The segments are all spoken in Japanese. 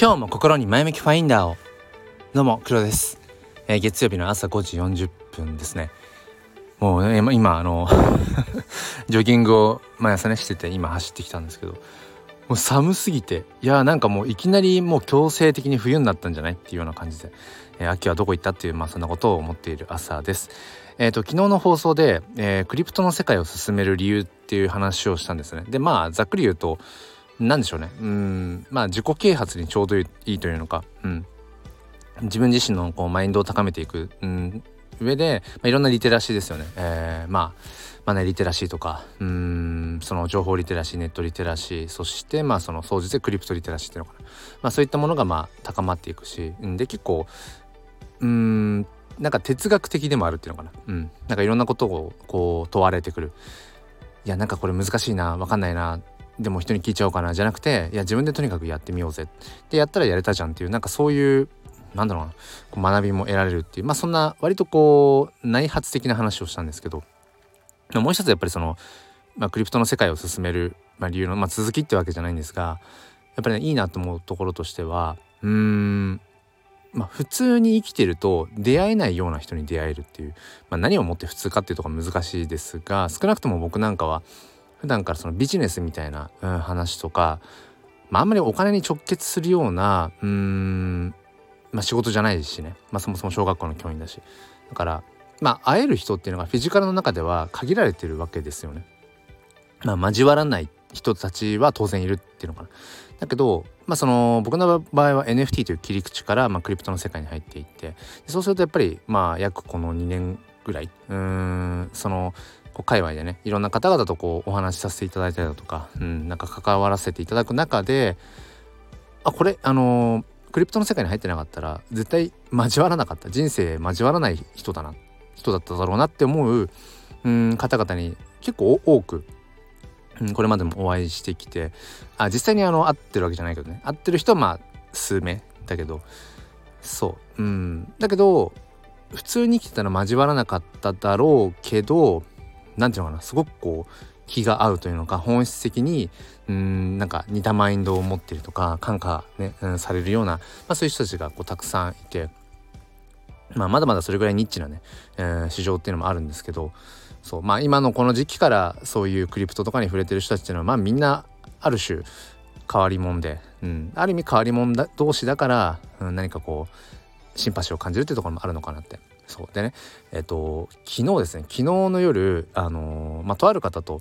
今日も心に前向きファインダーを。どうも黒です、えー、月曜日の朝5時40分ですね。もう、ね、今あの ジョギングを毎朝ねしてて今走ってきたんですけどもう寒すぎていやなんかもういきなりもう強制的に冬になったんじゃないっていうような感じで、えー、秋はどこ行ったっていうまあそんなことを思っている朝です。えーと、昨日の放送で、えー、クリプトの世界を進める理由っていう話をしたんですね。でまあざっくり言うと何でしょうね。うん。まあ自己啓発にちょうどいいというのか、うん、自分自身のこうマインドを高めていく、うん、上で、まあ、いろんなリテラシーですよね。えー、まあマネリテラシーとか。うん。その情報リテラシーネットリテラシー。そしてまあその総じてクリプトリテラシーっていうのかな、まあ、そういったものがまあ高まっていくし。で結構うん。なんか哲学的でもあるっていうのかな。うん。なんかいろんなことをこう問われてくる。いやなんかこれ難しいな。分かんないな。でも人に聞いちゃおうかなじゃなくていや自分でとにかくやってみようぜ。でやったらやれたじゃんっていうなんかそういうなんだろうなこう学びも得られるっていうまあそんな割とこう内発的な話をしたんですけどもう一つやっぱりその、まあ、クリプトの世界を進める、まあ、理由の、まあ、続きってわけじゃないんですがやっぱりねいいなと思うところとしてはうーんまあ、普通に生きてると出会えないような人に出会えるっていう、まあ、何をもって普通かっていうところ難しいですが少なくとも僕なんかは普段からそのビジネスみたいな、うん、話とか、まあ、あんまりお金に直結するようなうん、まあ、仕事じゃないしね、まあ、そもそも小学校の教員だしだからまあ会える人っていうのがフィジカルの中では限られてるわけですよね。まあ、交わらない人たちは当然いるっていうのかな。だけど、まあ、その僕の場合は NFT という切り口から、まあ、クリプトの世界に入っていってそうするとやっぱりまあ約この2年ぐらいうんそのこう界隈でねいろんな方々とこうお話しさせていただいたりだとか、うん、なんか関わらせていただく中であこれあのー、クリプトの世界に入ってなかったら絶対交わらなかった人生交わらない人だな人だっただろうなって思う、うん、方々に結構多くうんこれまでもお会いしてきてあ実際にあの会ってるわけじゃないけどね会ってる人はまあ数名だけどそううんだけど普通に来てたら交わらなかっただろうけど何て言うのかなすごくこう気が合うというのか本質的にうんなんか似たマインドを持ってるとか感化ね、うん、されるような、まあ、そういう人たちがこうたくさんいて、まあ、まだまだそれぐらいニッチなね、えー、市場っていうのもあるんですけどそうまあ今のこの時期からそういうクリプトとかに触れてる人たちっていうのはまあみんなある種変わり者で、うん、ある意味変わり者だ同士だから、うん、何かこうシンパシーを感じるっていうところもあるのかなって。そうでねえっ、と昨日ですね昨日の夜あのー、まあとある方と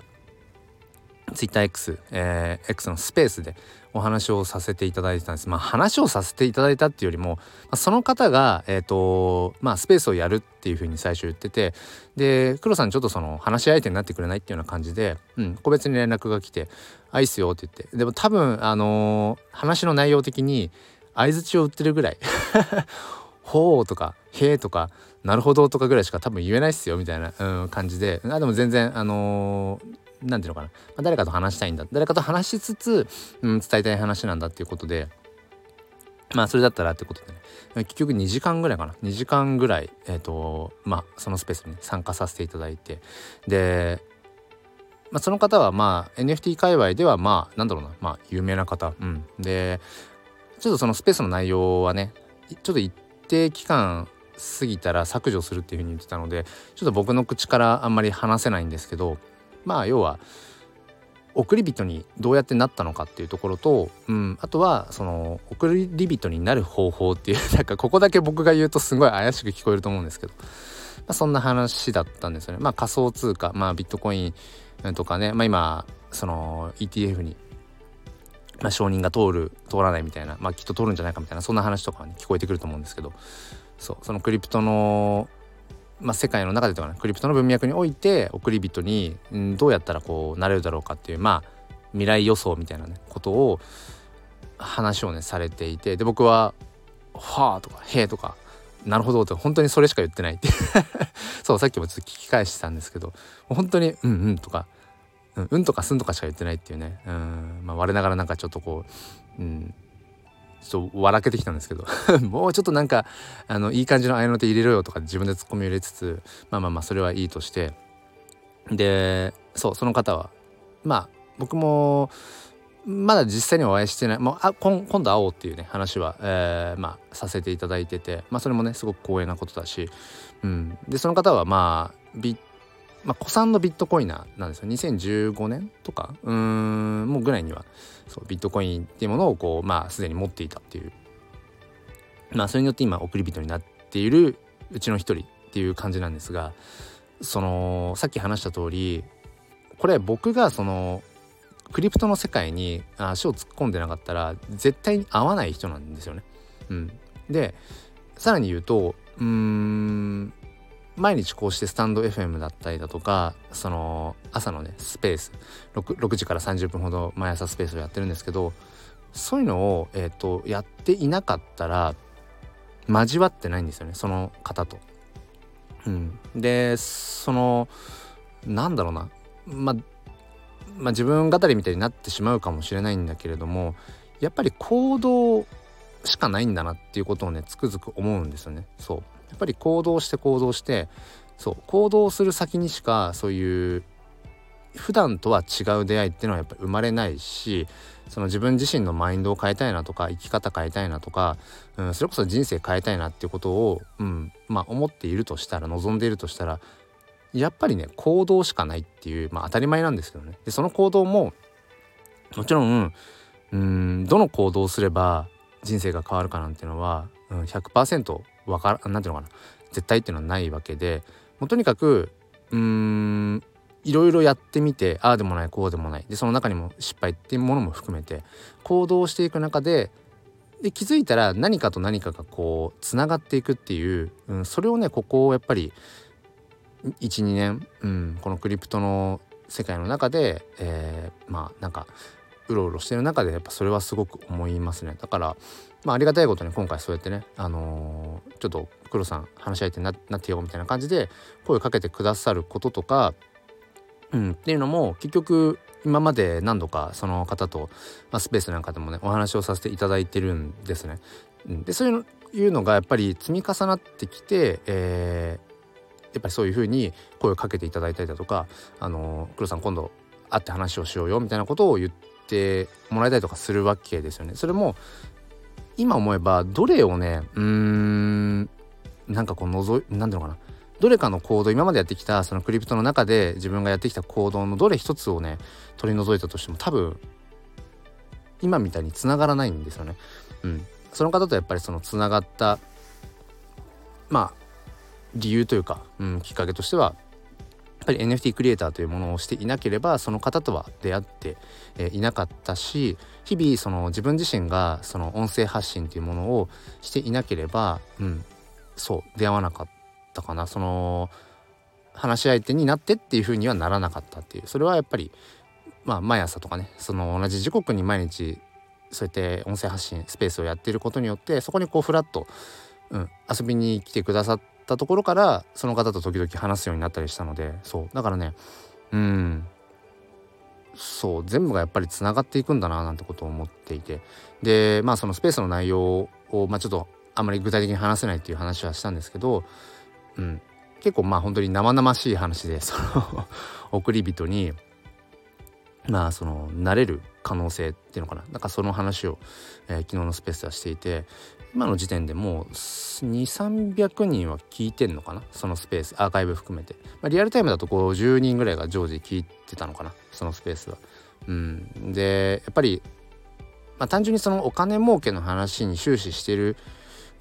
TwitterX、えー、X のスペースでお話をさせていただいてたんです。まあ話をさせていただいたっていうよりも、まあ、その方が、えっ、ー、と、まあスペースをやるっていうふうに最初言ってて、で、黒さんちょっとその話し相手になってくれないっていうような感じで、うん、個別に連絡が来て、あ、いいっすよって言って。でも多分、あのー、話の内容的に相づちを打ってるぐらい、ほうとか、へえとか、なるほどとかぐらいしか多分言えないっすよみたいな、うん、感じで、あでも全然、あのー何ていうのかな、まあ、誰かと話したいんだ。誰かと話しつつ、うん、伝えたい話なんだっていうことで。まあそれだったらってことでね。結局2時間ぐらいかな。2時間ぐらいえっ、ー、とまあそのスペースに、参加させていただいて。でまあ、その方はまあ NFT 界隈ではまあなんだろうな。まあ有名な方、うん、でちょっとそのスペースの内容はねちょっと一定期間過ぎたら削除するっていうふうに言ってたのでちょっと僕の口からあんまり話せないんですけどまあ要は送り人にどうやってなったのかっていうところと、うん、あとはその送り人になる方法っていう なんかここだけ僕が言うとすごい怪しく聞こえると思うんですけど、まあ、そんな話だったんですよね。まあ仮想通貨、まあビットコインとかね、まあ今その ETF にまあ、承認が通る通らないみたいな、まあ、きっと通るんじゃないかみたいなそんな話とかに聞こえてくると思うんですけどそうそのクリプトのまあ、世界の中でとかねクリプトの文脈において送り人に、ん、どうやったらこうなれるだろうかっていうまあ未来予想みたいなねことを話をねされていてで僕は「はあ」とか「へえ」とか「なるほど」って本当にそれしか言ってないって そうさっきもちょっと聞き返してたんですけど本当に「うんうん」とか「うん」とか「すん」とかしか言ってないっていうね。うん、まあ、我ながらなんかちょっとこう、うん、ちょっと笑けてきたんですけど。もうちょっとなんかあのいい感じの合いの手入れろよとか自分でツッコミ入れつつまあまあまあそれはいいとして。でそうその方はまあ僕もまだ実際にお会いしてない。もうあ今今度会おうっていうね話は、えー、まあ、させていただいてて、まあ、それもねすごく光栄なことだし、うん、でその方はまあビッまあ、古参のビットコイナーなんですよ。2015年とか？うんもうぐらいにはそうビットコインっていうものをこうまあすでに持っていたっていう。まあそれによって今送り人になっているうちの一人っていう感じなんですがそのさっき話した通りこれ僕がそのクリプトの世界に足を突っ込んでなかったら絶対に合わない人なんですよね。うん、でさらに言うとうーん毎日こうしてスタンド FM だったりだとかその朝のねスペース 6, 6時から30分ほど毎朝スペースをやってるんですけどそういうのを、えーと、やっていなかったら交わってないんですよねその方と。うん、でそのなんだろうなままあ、自分語りみたいになってしまうかもしれないんだけれどもやっぱり行動しかないんだなっていうことをねつくづく思うんですよね。そうやっぱり行動して行動してそう行動する先にしかそういう普段とは違う出会いっていうのはやっぱり生まれないしその自分自身のマインドを変えたいなとか生き方変えたいなとか、うん、それこそ人生変えたいなっていうことを、うんまあ、思っているとしたら望んでいるとしたらやっぱりね行動しかないっていうまあ当たり前なんですけどね。でその行動ももちろんうんどの行動をすれば人生が変わるかなんていうのは、うん、100%わからなんていうのかな。絶対っていうのはないわけでもうとにかくうーんいろいろやってみてああでもないこうでもない。でその中にも失敗っていうものも含めて行動していく中でで気づいたら何かと何かがこうつながっていくっていう、うん、それをねここをやっぱり12年、うん、このクリプトの世界の中で、えー、まあなんかうろうろしてる中でやっぱそれはすごく思いますねだからまあありがたいことに今回そうやってねあのー、ちょっと黒さん話し相手になってよみたいな感じで声をかけてくださることとか、うん、っていうのも結局今まで何度かその方と、まあ、スペースなんかでもねお話をさせていただいてるんですね。でそういうのがやっぱり積み重なってきて、えー、やっぱりそういうふうに声をかけていただいたりだとか「あの黒さん今度会って話をしようよ」みたいなことを言っててもらえたりとかするわけですよね。それも今思えばどれをねうーんなんかこう覗い何ていうのかなどれかの行動今までやってきたそのクリプトの中で自分がやってきた行動のどれ一つをね取り除いたとしても多分今みたいにつながらないんですよね。うん、その方とやっぱりそのつながったまあ理由というか、うん、きっかけとしてはやっぱり NFT クリエイターというものをしていなければその方とは出会って、いなかったし日々その自分自身がその音声発信というものをしていなければ、うん、そう出会わなかったかな。その話し相手になってっていうふうにはならなかったっていう。それはやっぱりまあ毎朝とかねその同じ時刻に毎日そうやって音声発信スペースをやっていることによってそこにこうフラッと、うん、遊びに来てくださっったところからその方と時々話すようになったりしたのでそう。だからねうん。そう。全部がやっぱりつながっていくんだななんてことを思っていて。でまあそのスペースの内容を、まあ、ちょっとあんまり具体的に話せないっていう話はしたんですけど、うん、結構まあ本当に生々しい話でその 送り人にまあその慣れる可能性っていうのかな。なんかその話を、えー、昨日のスペースではしていて今の時点でもう2300人は聞いてんのかな？そのスペースアーカイブ含めて、まあ、リアルタイムだと50人ぐらいが常時聞いてたのかな？そのスペースは。うん、でやっぱり、まあ、単純にそのお金儲けの話に終始してる、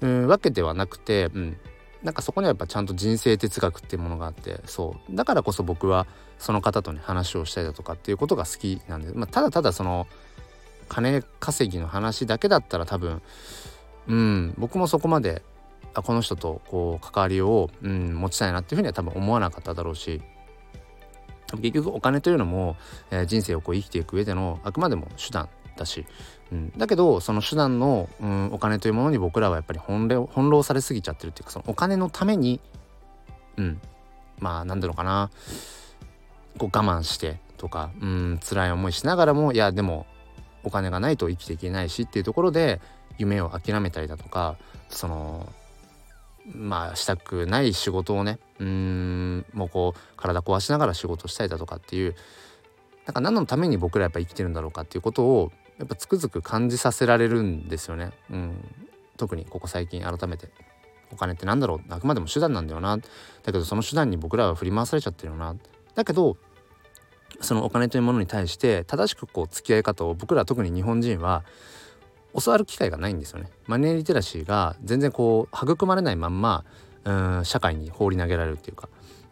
うん、わけではなくて、うん、なんかそこにはやっぱちゃんと人生哲学っていうものがあってそう。だからこそ僕はその方とね話をしたりだとかっていうことが好きなんで、まあ、ただただその金稼ぎの話だけだったら多分うん僕もそこまであこの人とこう関わりを、うん、持ちたいなっていうふうには多分思わなかっただろうし結局お金というのも、えー、人生をこう生きていく上でのあくまでも手段だし、うん、だけどその手段の、うん、お金というものに僕らはやっぱり翻弄されすぎちゃってるっていうかそのお金のために、うん、まあ何だろうかな。こう我慢してとか、うん、辛い思いしながらもいやでもお金がないと生きていけないしっていうところで夢を諦めたりだとかそのまあしたくない仕事をねうんもうこう体壊しながら仕事したりだとかっていうなんか何のために僕らやっぱ生きてるんだろうかっていうことをやっぱつくづく感じさせられるんですよね。うん、特にここ最近改めてお金って何だろうあくまでも手段なんだよな。だけどその手段に僕らは振り回されちゃってるよな。だけどそのお金というものに対して正しくこう付き合い方を僕ら特に日本人は教わる機会がないんですよね。マネーリテラシーが全然こう育まれないまんまうん社会に放り投げられるっていうか、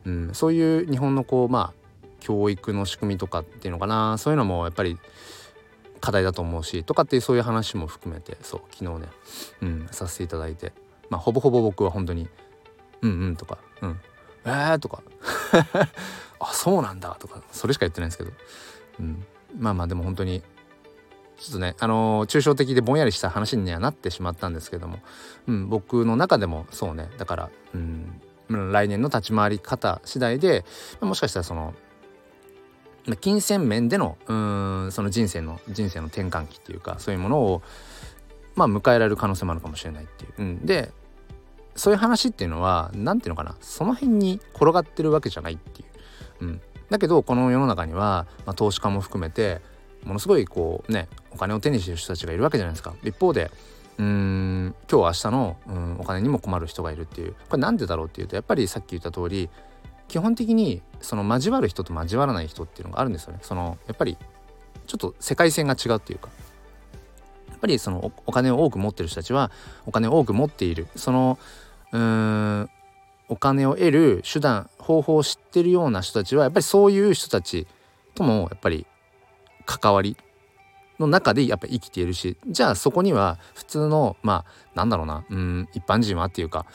うん、そういう日本のこうまあ教育の仕組みとかっていうのかな。そういうのもやっぱり課題だと思うしとかっていうそういう話も含めてそう昨日ね、うん、させていただいて。まあほぼほぼ僕は本当に「うんうん」とか「うん。えー」とか「あそうなんだ」とかそれしか言ってないんですけど、うん、まあまあでも本当にちょっとねあのー、抽象的でぼんやりした話にはなってしまったんですけども、うん、僕の中でもそうね。だから、うん、来年の立ち回り方次第でもしかしたらその金銭面でのうんその人生の人生の転換期っていうかそういうものをまあ迎えられる可能性もあるかもしれないっていう。うん、でそういう話っていうのは何ていうのかなその辺に転がってるわけじゃないっていう。うん、だけどこの世の中には、まあ、投資家も含めてものすごいこうねお金を手にしてる人たちがいるわけじゃないですか。一方でうん今日明日のうんお金にも困る人がいるっていう。これなんでだろうっていうとやっぱりさっき言った通り基本的にその交わる人と交わらない人っていうのがあるんですよね。そのやっぱりちょっと世界線が違うっていうか。やっぱりそのお金を多く持ってる人たちはお金を多く持っている。そのうーんお金を得る手段方法を知ってるような人たちはやっぱりそういう人たちともやっぱり関わりの中でやっぱ生きているしじゃあそこには普通のまあなんだろうなうん一般人はっていうか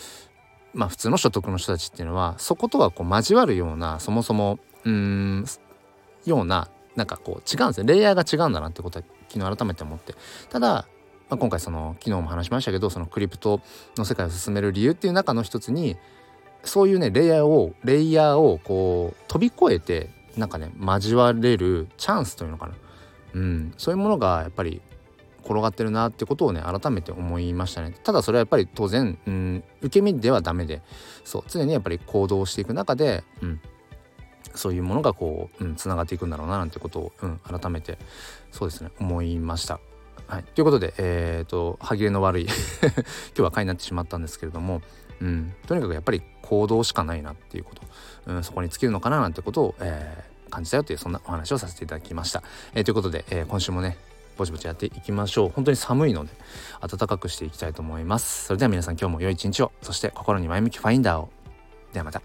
まあ普通の所得の人たちっていうのはそことはこう交わるようなそもそもうんようななんかこう違うんですね。レイヤーが違うんだなってことは昨日改めて思って。ただ、まあ、今回その昨日も話しましたけどそのクリプトの世界を進める理由っていう中の一つにそういうねレイヤーをレイヤーをこう飛び越えてなんかね交われるチャンスというのかな。うん、そういうものがやっぱり転がってるなってことをね改めて思いましたね。ただそれはやっぱり当然、うん、受け身ではダメでそう常にやっぱり行動していく中で、うん、そういうものがこう、うん、つながっていくんだろうななんてことを、うん、改めてそうですね思いました。はい、ということで、えーと、歯切れの悪い 今日は回になってしまったんですけれども、うん、とにかくやっぱり行動しかないなっていうこと、うん、そこに尽きるのかななんてことを、えー感じたよというそんなお話をさせていただきました。えー、ということで、え、今週もねぼちぼちやっていきましょう。本当に寒いので暖かくしていきたいと思います。それでは皆さん今日も良い一日を。そして心に前向きファインダーを。ではまた。